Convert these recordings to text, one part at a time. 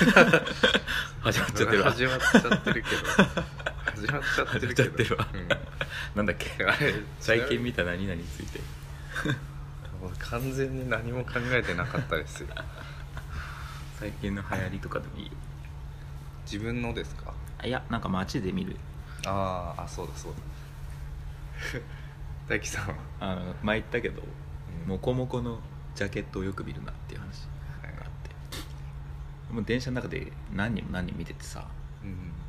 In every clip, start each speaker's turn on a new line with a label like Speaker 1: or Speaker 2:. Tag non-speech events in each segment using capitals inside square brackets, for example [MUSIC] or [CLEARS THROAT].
Speaker 1: [LAUGHS] 始まっちゃってるわ。
Speaker 2: 始まっちゃってるけど。始まっちゃってるけど
Speaker 1: 始まっちゃってるわ
Speaker 2: うん
Speaker 1: なんだっけ？
Speaker 2: あれ
Speaker 1: 最近見た何々について。
Speaker 2: 完全に何も考えてなかったですよ。
Speaker 1: 最近の流行りとかでもいいよ。
Speaker 2: 自分のですか？
Speaker 1: あいやなんか街で見る。
Speaker 2: あーあそうだそうだ。[LAUGHS] 大樹さんは、
Speaker 1: あの前言ったけど
Speaker 2: うん。
Speaker 1: モコモコのジャケットをよく見るなっていう話もう電車の中で何人も何人見ててさ
Speaker 2: う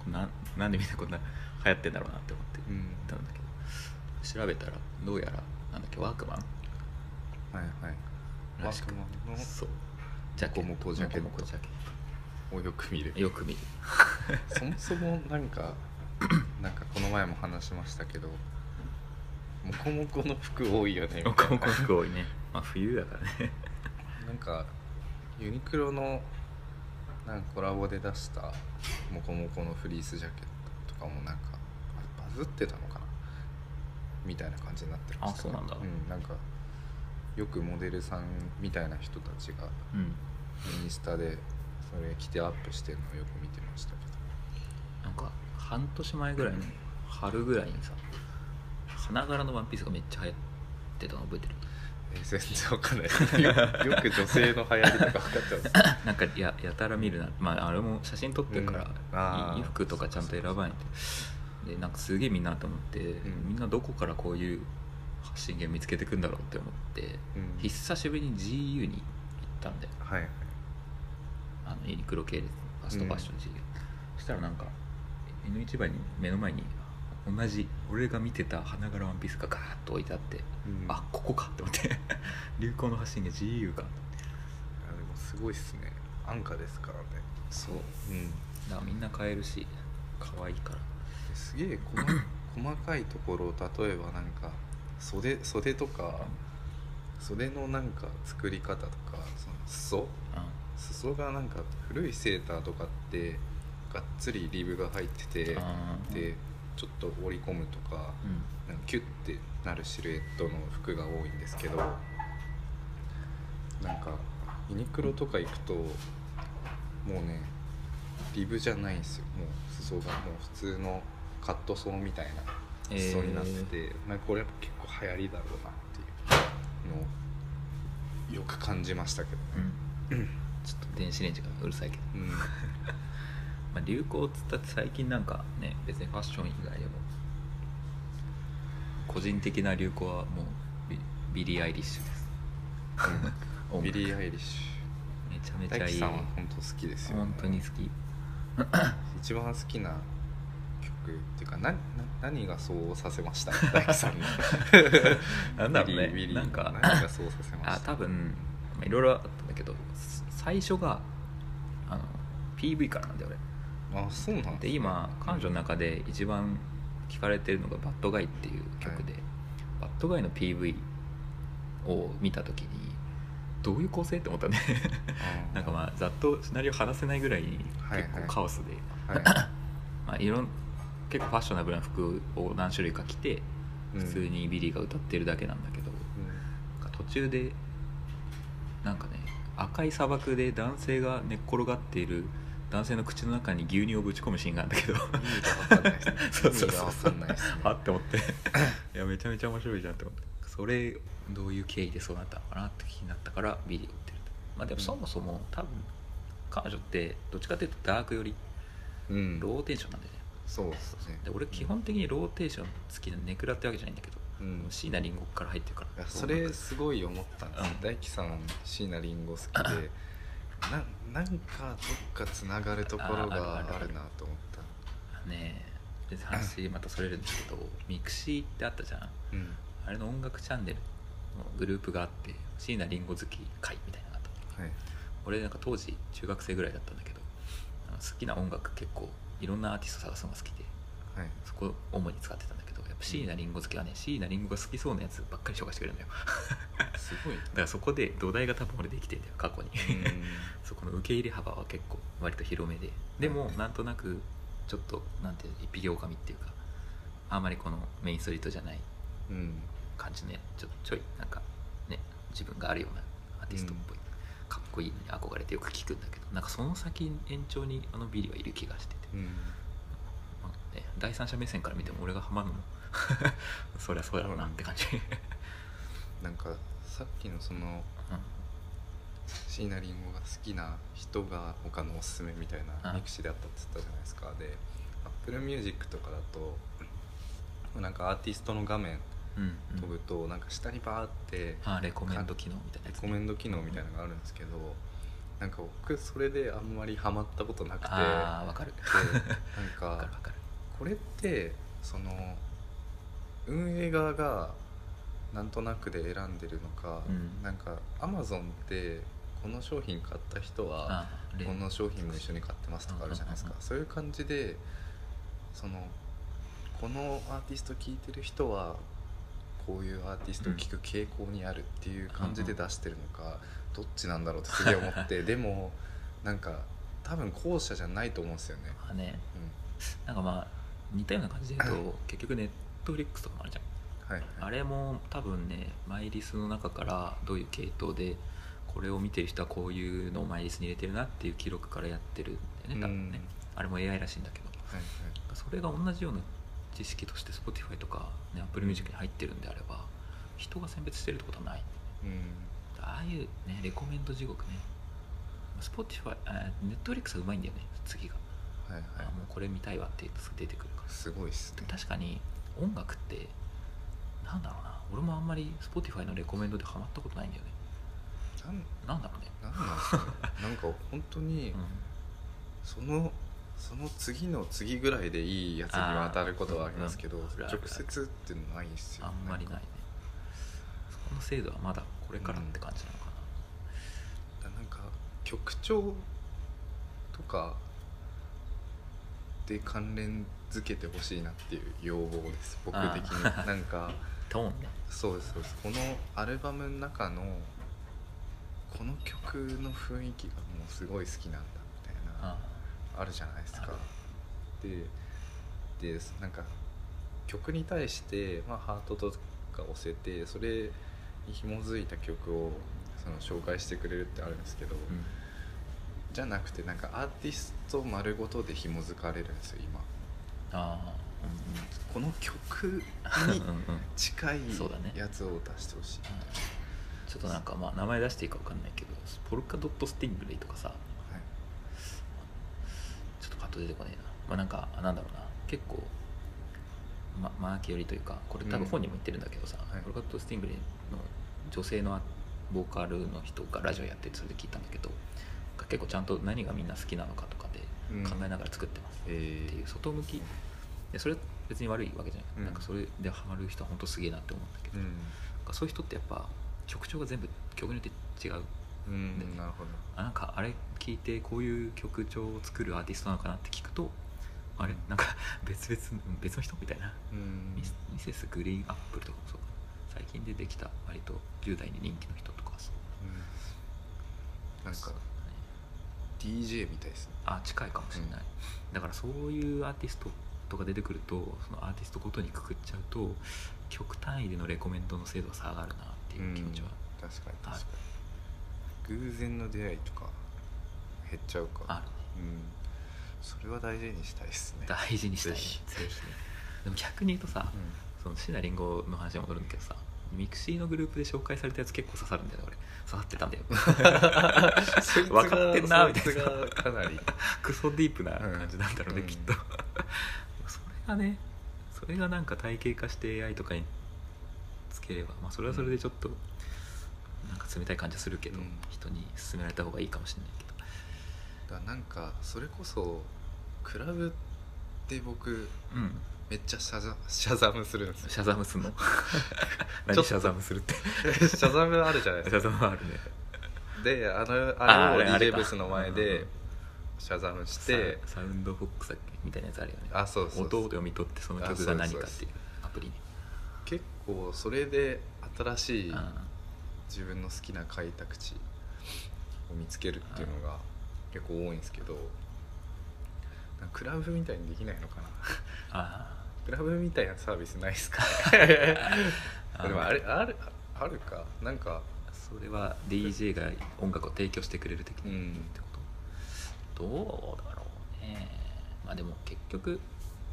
Speaker 2: ん。
Speaker 1: ななんでみんなこんな流行ってんだろうなって思ってたんだけど。調べたらどうやらなんだっけワークマン？
Speaker 2: はいはい。ワークマンの？
Speaker 1: そう。ジャケット。
Speaker 2: モコモコジャケット。
Speaker 1: モコモコジャケッ
Speaker 2: をよく見る。
Speaker 1: トよく見る。[LAUGHS] [LAUGHS]
Speaker 2: そもそもなんか [CLEARS THROAT] なんかこの前も話しましたけどモコモコの服多いよね
Speaker 1: モコモコ服多いね。まあ冬だからね。
Speaker 2: なんかユニクロのなんかコラボで出したモコモコのフリースジャケットとかもなんかバズってたのかな？みたいな感じになってました
Speaker 1: あそうなんだ。
Speaker 2: うん、なんかよくモデルさんみたいな人たちが
Speaker 1: うん。
Speaker 2: インスタでそれ着てアップしてるのをよく見てましたけ
Speaker 1: なんか半年前ぐらいの春ぐらいにさ花柄のワンピースがめっちゃ流行ってたの覚えてる？
Speaker 2: 全然わかんない。よ [LAUGHS] よく女性の流行りとか分かっちゃう
Speaker 1: なんかややたら見るな。まああれも写真撮ってるから、
Speaker 2: うん。
Speaker 1: 服とかちゃんと選ばないと。でなんかすげえみんなと思って、
Speaker 2: ん。
Speaker 1: みんなどこからこういう発信源見つけてくんだろうって思って、
Speaker 2: うん。
Speaker 1: 久しぶりに GU に行ったんだよ。
Speaker 2: はいはい。
Speaker 1: あのユニクロ系列ファストファッション GU、そしたらなんか N 市場に目の前に同じ俺が見てた花柄ワンピースがガーッと置いてあって、
Speaker 2: うん。
Speaker 1: あここかって思って流行の発信源 GU か。
Speaker 2: いやでもすごいっすね。安価ですからね。
Speaker 1: そう。
Speaker 2: うん。
Speaker 1: だからみんな買えるし可愛いから。
Speaker 2: すげえ細細かいところ例えばなんか袖袖とか袖のなんか作り方とかその裾？
Speaker 1: あ
Speaker 2: 裾がなんか古いセーターとかってがっつりリブが入っててでちょっと折り込むとか
Speaker 1: うん。
Speaker 2: なんかキュッてなるシルエットの服が多いんですけどなんかユニクロとか行くともうねリブじゃないんですよ。もう裾がもう普通のカットソーみたいな裾になってて、まあ、これ結構流行りだろうなっていうのをよく感じましたけどね、
Speaker 1: うん。[CLEARS THROAT] ちょっと電子レンジがうるさいけど、
Speaker 2: うん。[LAUGHS]
Speaker 1: まあ、流行っつったって最近なんかね別にファッション以外でも個人的な流行はもうビビリー・アイリッシュです [LAUGHS]
Speaker 2: ビリー・アイリッシ
Speaker 1: めちゃめちゃいい。
Speaker 2: さんは本当好きですよ、ね、
Speaker 1: 本当に好き。[CLEARS THROAT]
Speaker 2: 一番好きな曲っていうかなな何がそうさせました？大樹さんに。[LAUGHS]
Speaker 1: なんだろうね。
Speaker 2: ビリービリー
Speaker 1: なんか。
Speaker 2: 何がそうさせました？
Speaker 1: あ多分まあいろいろあったんだけどす最初があの PV からなんだよ俺。
Speaker 2: あそうなん
Speaker 1: で今彼女の中で一番聞かれてるのが「Bad Guy」っていう曲で、
Speaker 2: はい。
Speaker 1: Bad Guy の PV を見た時にどういう構成って思ったね。なんかまあざっとシナリオ話せないぐらい結構カオスで、
Speaker 2: はい。[LAUGHS]
Speaker 1: まあ、いろん結構ファッショナブルな服を何種類か着て
Speaker 2: うん。
Speaker 1: 普通にビリーが歌ってるだけなんだけど、なんか途中でなんかね赤い砂漠で男性が寝っ転がっている男性の口の中に牛乳をぶち込むシーンがあるんだけど。
Speaker 2: 意味が分かんないですね。[LAUGHS]
Speaker 1: そうそうそう
Speaker 2: 意味が分かんないですね。[LAUGHS]
Speaker 1: あって思って。いやめちゃめちゃ面白いじゃんって思ってそれどういう経緯でそうなったのかなって気になったからビデオ売ってると。まあでもそもそも多分彼女ってどっちかっていうとダークより
Speaker 2: うん。
Speaker 1: ローテンションなんだよね、
Speaker 2: そうですね。
Speaker 1: で俺基本的にローテーション好きなネクラってわけじゃないんだけど、
Speaker 2: うん。
Speaker 1: 椎名林檎から入ってるから。
Speaker 2: それすごい思ったんですよ、
Speaker 1: うん。
Speaker 2: 大樹さん椎名林檎好きで。[CLEARS THROAT] ななんかどっかつながるところが
Speaker 1: あある
Speaker 2: なと思った。
Speaker 1: ねえ話またそれるんですけどミクシーってあったじゃん。
Speaker 2: うん
Speaker 1: あれの音楽チャンネルのグループがあって椎名林檎好き会みたいなのがあった。
Speaker 2: はい。
Speaker 1: 俺なんか当時中学生ぐらいだったんだけど好きな音楽結構いろんなアーティスト探すのが好きで
Speaker 2: はい。
Speaker 1: そこを主に使ってたんだけどやっぱ椎名林檎好きはね椎名林檎が好きそうなやつばっかり紹介してくれるんだよ。[LAUGHS]
Speaker 2: すごい
Speaker 1: だからそこで土台が多分俺できてんだよ過去に。
Speaker 2: うん。[LAUGHS]
Speaker 1: そこの受け入れ幅は結構割と広めで。でもなんとなくちょっとなんていうの一匹狼っていうかあんまりこのメインストリートじゃない
Speaker 2: うん
Speaker 1: 感じね。ちょちょいなんかね自分があるようなアーティストっぽい、かっこいいのに憧れてよく聞くんだけどなんかその先延長にあのビリはいる気がしてて、
Speaker 2: うん。
Speaker 1: まあね、第三者目線から見ても俺がハマるのも [LAUGHS] そりゃそうやろうなって感じ、[LAUGHS]
Speaker 2: なんかさっきのその椎名林檎が好きな人が他のおすすめみたいな
Speaker 1: うん。
Speaker 2: ミクシーであったって言ったじゃないですか。で Apple Music とかだとなんかアーティストの画面
Speaker 1: うんうん。うん
Speaker 2: 飛ぶとなんか下にバーって
Speaker 1: あレコメンド機能みたいな
Speaker 2: レコメンド機能みたいなのがあるんですけどなんか僕それであんまりハマったことなくて。
Speaker 1: ああわかる。
Speaker 2: でなん [LAUGHS]
Speaker 1: わか
Speaker 2: これってその運営側がなんとなくで選んでるのか、
Speaker 1: うん。
Speaker 2: なんかアマゾンってこの商品買った人はこの商品も一緒に買ってますとかあるじゃないですか。そういう感じでそのこのアーティスト聴いてる人はこういうアーティストを聴く傾向にあるっていう感じで出してるのかどっちなんだろうってすげえ思って [LAUGHS] でもなんか多分後者じゃないと思うんですよね。
Speaker 1: まあね。
Speaker 2: う
Speaker 1: なんかまあ似たような感じで言うと結局ネットフリックスとかもあるじゃん。
Speaker 2: んはいはい。
Speaker 1: あれも多分ねマイリスの中からどういう系統でこれを見てる人はこういうのをマイリスに入れてるなっていう記録からやってるんだよね多分ね。
Speaker 2: うん。
Speaker 1: あれも AI らしいんだけど。
Speaker 2: はいはい。
Speaker 1: それが同じような知識として Spotify とか、ね、Apple Music に入ってるんであれば人が選別してるってことはない。
Speaker 2: うん。
Speaker 1: ああいうねレコメンド地獄ね。Spotify あ Netflix はうまいんだよね次が、
Speaker 2: はいはい。
Speaker 1: あもうこれ見たいわって出てくるから。
Speaker 2: すごいっすね。
Speaker 1: 確かに音楽ってなんだろうな。俺もあんまり Spotify のレコメンドでハマったことないんだよね。
Speaker 2: なん
Speaker 1: なんだろうね、
Speaker 2: なんなんですかね。なんか本当に [LAUGHS]
Speaker 1: うん。
Speaker 2: そのその次の次ぐらいでいいやつに渡ることはありますけど
Speaker 1: うんうん
Speaker 2: 直接ってないっすよ。
Speaker 1: あんまりないね。その精度はまだこれからって感じなのかな、
Speaker 2: なんか曲調とかで関連づけてほしいなっていう要望です。僕的に。[LAUGHS] なんか。
Speaker 1: トーンね。
Speaker 2: そうですそうです。このアルバムの中のこの曲の雰囲気がもうすごい好きなんだみたいな
Speaker 1: あ
Speaker 2: あるじゃないですか。ででなんか曲に対して、まあ、ハートとか押せてそれに紐づいた曲をその紹介してくれるってあるんですけど、
Speaker 1: うん。
Speaker 2: じゃなくてなんかアーティスト丸ごとで紐づかれるんですよ今。
Speaker 1: あ
Speaker 2: この曲
Speaker 1: あうんうん。
Speaker 2: に
Speaker 1: うんうん。
Speaker 2: 近いやつを出してほしい、
Speaker 1: ちょっとなんかまあ名前出していいか分かんないけどポルカドットスティングレイとかさと出てこないな。まあなんかなんだろうな。結構まマーケ寄りというかこれ多分本にも言ってるんだけどさ、
Speaker 2: はい。
Speaker 1: ポルカドットスティングレイの女性のボーカルの人がラジオやっててそれで聞いたんだけど結構ちゃんと何がみんな好きなのかとかで
Speaker 2: うん。
Speaker 1: 考えながら作ってます
Speaker 2: えー。
Speaker 1: っていう外向き。でそれ別に悪いわけじゃない、
Speaker 2: うん。
Speaker 1: なんかそれでハマる人は本当すげえなって思うんだけど、
Speaker 2: うん。
Speaker 1: そういう人ってやっぱ曲調が全部曲によって違う
Speaker 2: うん。
Speaker 1: で
Speaker 2: なるほど。
Speaker 1: あなんかあれ聞いてこういう曲調を作るアーティストなのかなって聞くとあれなんか別々別の人みたいな、
Speaker 2: うん。
Speaker 1: ミセスグリーンアップルとかもそう最近でできた割と10代に人気の人とかはそう。
Speaker 2: うん。なんか DJ みたいですね。
Speaker 1: あ近いかもしれない、だからそういうアーティストとか出てくるとそのアーティストごとにくくっちゃうと曲単位でのレコメンドの精度が下がるなっていう気持ちは
Speaker 2: うん。確かに確かに偶然の出会いとか減っちゃうか。
Speaker 1: あるね。
Speaker 2: うん。それは大事にしたいですね。
Speaker 1: 大事にしたいね。
Speaker 2: ぜひ。
Speaker 1: ねでも逆に言うとさ、
Speaker 2: うん。
Speaker 1: その椎名林檎の話に戻るんだけどさミクシーのグループで紹介されたやつ結構刺さるんだよね俺。刺さってたんだよ。[LAUGHS] 分かってんなみたいな。
Speaker 2: かなり。
Speaker 1: クソディープな感じなんだろうね、
Speaker 2: うん。
Speaker 1: きっと。それがねそれがなんか体系化して AI とかにつければ、まあ、それはそれでちょっとなんか冷たい感じはするけど、
Speaker 2: うん。
Speaker 1: 人に勧められた方がいいかもしれないけど。
Speaker 2: だからなんかそれこそクラブで僕
Speaker 1: うん。
Speaker 2: めっちゃシャザシャザムするんですよ。
Speaker 1: シャザムすんの？[LAUGHS]
Speaker 2: ちょ
Speaker 1: 何
Speaker 2: っと。
Speaker 1: シャザムするって？[LAUGHS]
Speaker 2: シャザムあるじゃない
Speaker 1: シ
Speaker 2: ですか。
Speaker 1: ャザムはあるね。
Speaker 2: であの
Speaker 1: あ
Speaker 2: あれを
Speaker 1: あれ
Speaker 2: DJ
Speaker 1: か。
Speaker 2: ブースの前
Speaker 1: うんうん
Speaker 2: で
Speaker 1: うん。
Speaker 2: シャザムして
Speaker 1: ササウンドフォックスだっけ？みたいなやつあるよね。
Speaker 2: あそうそう
Speaker 1: 音を読み取ってその曲が何かっていうアプリね。
Speaker 2: 結構それで新しい
Speaker 1: あ
Speaker 2: 自分の好きな開拓地を見つけるっていうのが結構多いんですけどクラブみたいにできないのかな。
Speaker 1: あ [LAUGHS]
Speaker 2: クラブみたいなサービスないですか？
Speaker 1: あ [LAUGHS]
Speaker 2: でもあれあるあるか？なんか
Speaker 1: それは DJ が音楽を提供してくれる的な
Speaker 2: うん。
Speaker 1: ってこと、どうだろうね。まあでも結局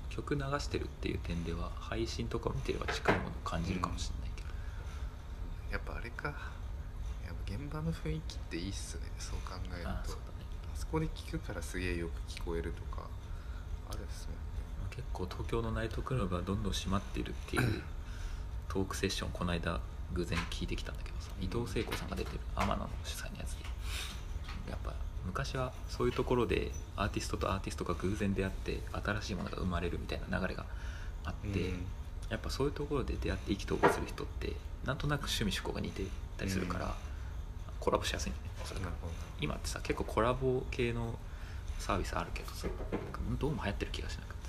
Speaker 1: 曲流してるっていう点では配信とかを見てれば近いものを感じるかもしれない。けど、
Speaker 2: やっぱあれか。やっぱ現場の雰囲気っていいっすね。そう考えると。あ
Speaker 1: ああそね。
Speaker 2: そこで聞くからすげえよく聞こえるとかあるっすもんね。
Speaker 1: まあ結構東京のナイトクラブはどんどん閉まっているっていう [CLEARS THROAT] トークセッションこの間偶然聞いてきたんだけどさ伊藤聖子さんが出てる天野の主催のやつで。やっぱ昔はそういうところでアーティストとアーティストが偶然出会って新しいものが生まれるみたいな流れがあって、
Speaker 2: うん。
Speaker 1: やっぱそういうところで出会って意気投合する人ってなんとなく趣味趣向が似てたりするから、
Speaker 2: うん。
Speaker 1: コラボしやすいんだよね。それが
Speaker 2: なるほど。
Speaker 1: 今ってさ結構コラボ系のサービスあるけどさどうも流行ってる気がしなくて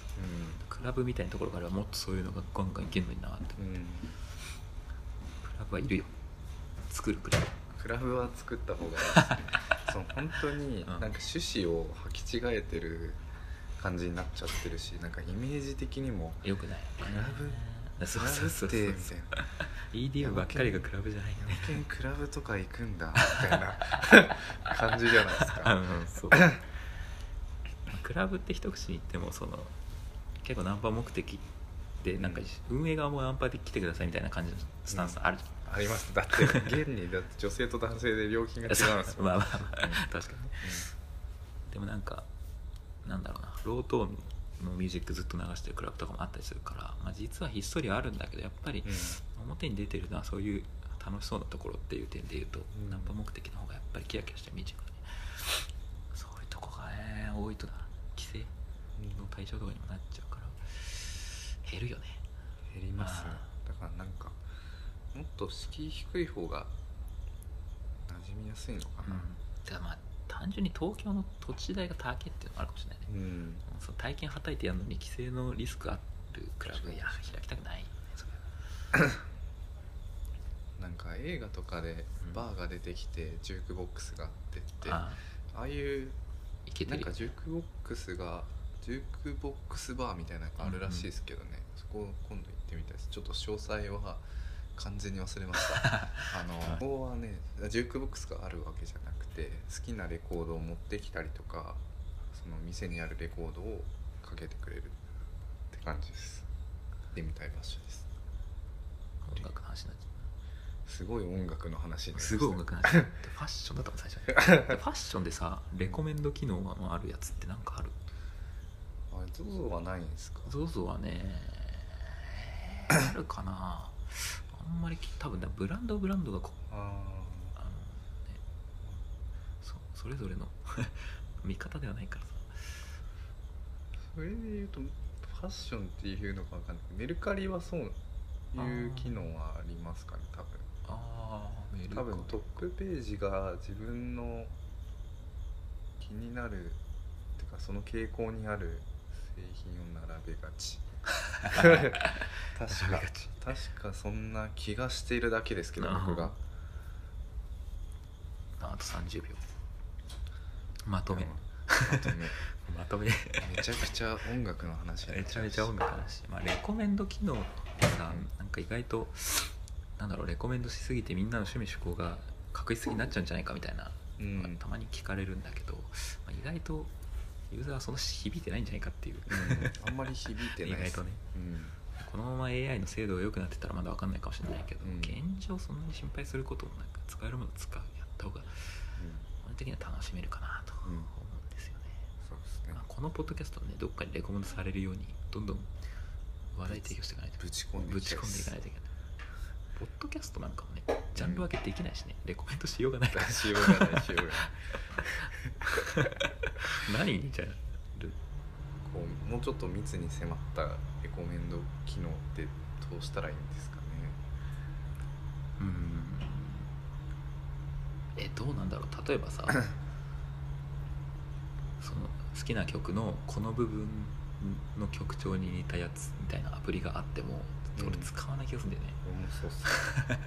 Speaker 1: クラブみたいなところからはもっとそういうのがガンガンいけるのになって。
Speaker 2: うん、うん、
Speaker 1: クラブはいるよ。作るクラブ
Speaker 2: クラブは作った方が [LAUGHS] そう本当に
Speaker 1: うん。
Speaker 2: なんか趣旨を履き違えてる感じになっちゃってるしなんかイメージ的にも
Speaker 1: よくない。
Speaker 2: クラブ [LAUGHS]
Speaker 1: そうそうそうそう。
Speaker 2: な
Speaker 1: EDM ばっかりがクラブじゃないよ。ね
Speaker 2: クラブとか行くんだみたいな感じじゃないですか。[LAUGHS]
Speaker 1: うんそう。[LAUGHS] クラブって一口に言ってもその結構ナンパ目的でなんか運営側もナンパで来てくださいみたいな感じのスタンスあるじゃん、
Speaker 2: あります。だって現にだって女性と男性で料金が違うんですもん。
Speaker 1: まあまあまあ、
Speaker 2: うん。
Speaker 1: 確かにね。でもなんかなんだろうな。ロートーンのミュージックずっと流してるクラブとかもあったりするから、まあ、実はひっそりあるんだけどやっぱり
Speaker 2: うん。
Speaker 1: 表に出てるのはそういう楽しそうなところっていう点で言うと、
Speaker 2: ん。
Speaker 1: ナンパ目的の方がやっぱりキラキラしたミュージックがねそういうとこがね多いとな規制の対象とかにもなっちゃうから減るよね。
Speaker 2: 減りますね。
Speaker 1: あ。
Speaker 2: だからなんかもっと敷居低い方が馴染みやすいのかな。
Speaker 1: だからまあ単純に東京の土地代が高いっていうのもあるかもしれないね。
Speaker 2: うん。
Speaker 1: その体験はたいてやるのに規制のリスクあるクラブいや開きたくない。それ
Speaker 2: なんか映画とかで
Speaker 1: うん
Speaker 2: バーが出てきてジュークボックスがあってって、あ
Speaker 1: あ。
Speaker 2: あいうなんかジュークボックスがジュークボックスバーみたいなのがあるらしいですけどね、そこ今度行ってみたいです。ちょっと詳細は完全に忘れました。[LAUGHS] あのここはねジュークボックスがあるわけじゃなくて好きなレコードを持ってきたりとかその店にあるレコードをかけてくれるって感じです。行ってみたい場所です。
Speaker 1: 音楽の話になっちゃ
Speaker 2: すごい音楽の話
Speaker 1: すごい音楽の話。で [LAUGHS] ファッションだったもん最初ファッションでさレコメンド機能のあるやつってなんかある？
Speaker 2: あれ ZOZO はないんですか
Speaker 1: ？ZOZO はね [LAUGHS] あるかな。あんまりき多分だブランドブランドがこ
Speaker 2: あ
Speaker 1: あのねそそれぞれの [LAUGHS] 見方ではないからさ。
Speaker 2: それで言うとファッションっていうのかわかんない。メルカリはそういう機能はありますかね多分。
Speaker 1: ああメル
Speaker 2: 多分トップページが自分の気になるってかその傾向にある製品を並べがち [LAUGHS] 確か。確かそんな気がしているだけですけど
Speaker 1: あー
Speaker 2: 僕が。
Speaker 1: あと30秒。まとめ。
Speaker 2: あ [LAUGHS] とね
Speaker 1: まとめ。
Speaker 2: めちゃくちゃ音楽の話にな
Speaker 1: めちゃめちゃ音楽の話、まあ、レコメンド機能ってさなんか意外となんだろうレコメンドしすぎてみんなの趣味趣向が確実になっちゃうんじゃないかみたいな、
Speaker 2: う
Speaker 1: たまに聞かれるんだけど、まあ、意外とユーザーはその響いてないんじゃないかっていう、
Speaker 2: うん。あんまり響いてないで [LAUGHS]
Speaker 1: 外とね。
Speaker 2: うん
Speaker 1: このまま AI の精度が良くなってたらまだ分かんないかもしれないけど、
Speaker 2: うん。
Speaker 1: 現状そんなに心配することもなく使えるもの使うやった方が本的には楽しめるかなと思うんですよね、
Speaker 2: そうですね。
Speaker 1: まあ、このポッドキャストはねどっかにレコメンドされるようにどんどん話題提供していかないと。
Speaker 2: ぶち込んで
Speaker 1: ぶち込んでいかないといけない。ポッドキャストなんかもねジャンル分けできないしね、レコメントしようがないから。
Speaker 2: しようがないしようがない。[LAUGHS] [LAUGHS]
Speaker 1: 何？にじゃる
Speaker 2: こうもうちょっと密に迫ったレコメンド機能ってどうしたらいいんですかね？
Speaker 1: うん。えどうなんだろう？例えばさ [LAUGHS] その好きな曲のこの部分の曲調に似たやつみたいなアプリがあっても
Speaker 2: うん
Speaker 1: 俺使わない気がするんだよね、
Speaker 2: 面白そう。[LAUGHS]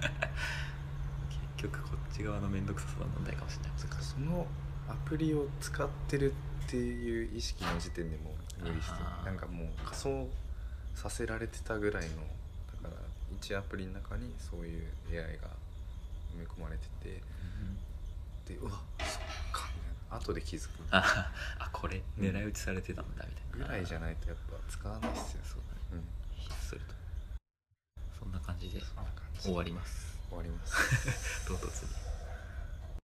Speaker 1: 結局こっち側の面倒くささの問題かもしれない。
Speaker 2: そのアプリを使ってるっていう意識の時点でもう無理してなんかもう仮想させられてたぐらいのだから1アプリの中にそういう AI が埋め込まれててでうわそっかみたいな。後で気づく。
Speaker 1: ああこれ狙い撃ちされてたんだみたいな。
Speaker 2: ぐらいじゃないとやっぱ使わないっすよ
Speaker 1: そうだね
Speaker 2: うん。
Speaker 1: ひっそりと。そんな感じで終わります。
Speaker 2: 終わります。[LAUGHS]
Speaker 1: 唐突に